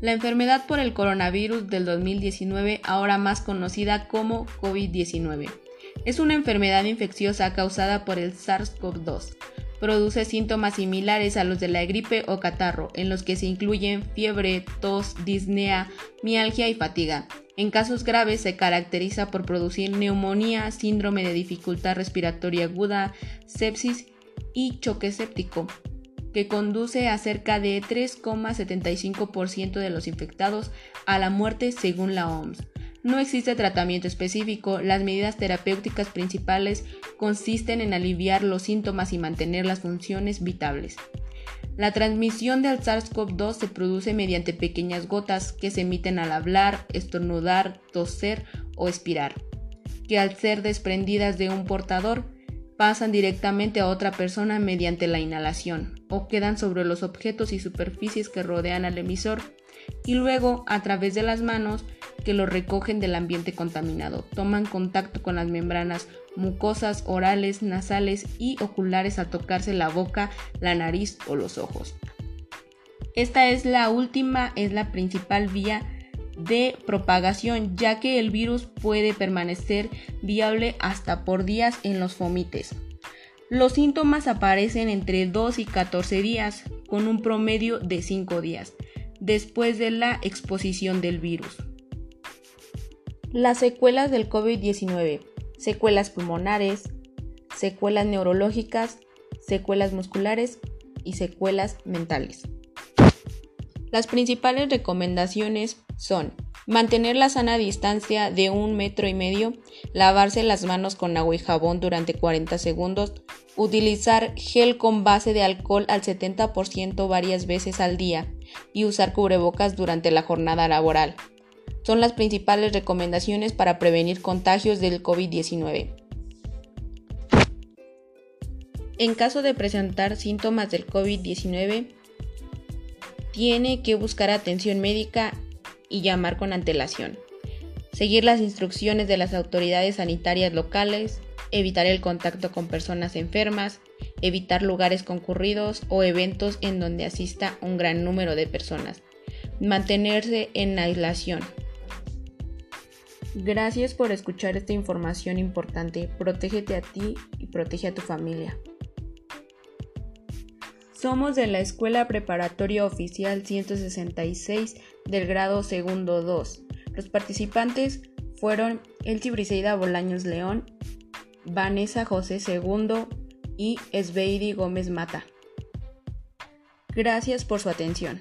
La enfermedad por el coronavirus del 2019, ahora más conocida como COVID-19, es una enfermedad infecciosa causada por el SARS-CoV-2. Produce síntomas similares a los de la gripe o catarro, en los que se incluyen fiebre, tos, disnea, mialgia y fatiga. En casos graves se caracteriza por producir neumonía, síndrome de dificultad respiratoria aguda, sepsis y choque séptico que conduce a cerca de 3,75% de los infectados a la muerte según la OMS. No existe tratamiento específico, las medidas terapéuticas principales consisten en aliviar los síntomas y mantener las funciones vitales. La transmisión del SARS-CoV-2 se produce mediante pequeñas gotas que se emiten al hablar, estornudar, toser o expirar, que al ser desprendidas de un portador pasan directamente a otra persona mediante la inhalación o quedan sobre los objetos y superficies que rodean al emisor y luego a través de las manos que lo recogen del ambiente contaminado. Toman contacto con las membranas mucosas, orales, nasales y oculares al tocarse la boca, la nariz o los ojos. Esta es la última, es la principal vía de propagación, ya que el virus puede permanecer viable hasta por días en los fomites. Los síntomas aparecen entre 2 y 14 días, con un promedio de 5 días, después de la exposición del virus. Las secuelas del COVID-19, secuelas pulmonares, secuelas neurológicas, secuelas musculares y secuelas mentales. Las principales recomendaciones son mantener la sana distancia de un metro y medio, lavarse las manos con agua y jabón durante 40 segundos, utilizar gel con base de alcohol al 70% varias veces al día y usar cubrebocas durante la jornada laboral. Son las principales recomendaciones para prevenir contagios del COVID-19. En caso de presentar síntomas del COVID-19, tiene que buscar atención médica y llamar con antelación. Seguir las instrucciones de las autoridades sanitarias locales, evitar el contacto con personas enfermas, evitar lugares concurridos o eventos en donde asista un gran número de personas. Mantenerse en aislación. Gracias por escuchar esta información importante. Protégete a ti y protege a tu familia. Somos de la Escuela Preparatoria Oficial 166 del grado segundo 2. Los participantes fueron Elsie Briseida Bolaños León, Vanessa José II y Esbeidi Gómez Mata. Gracias por su atención.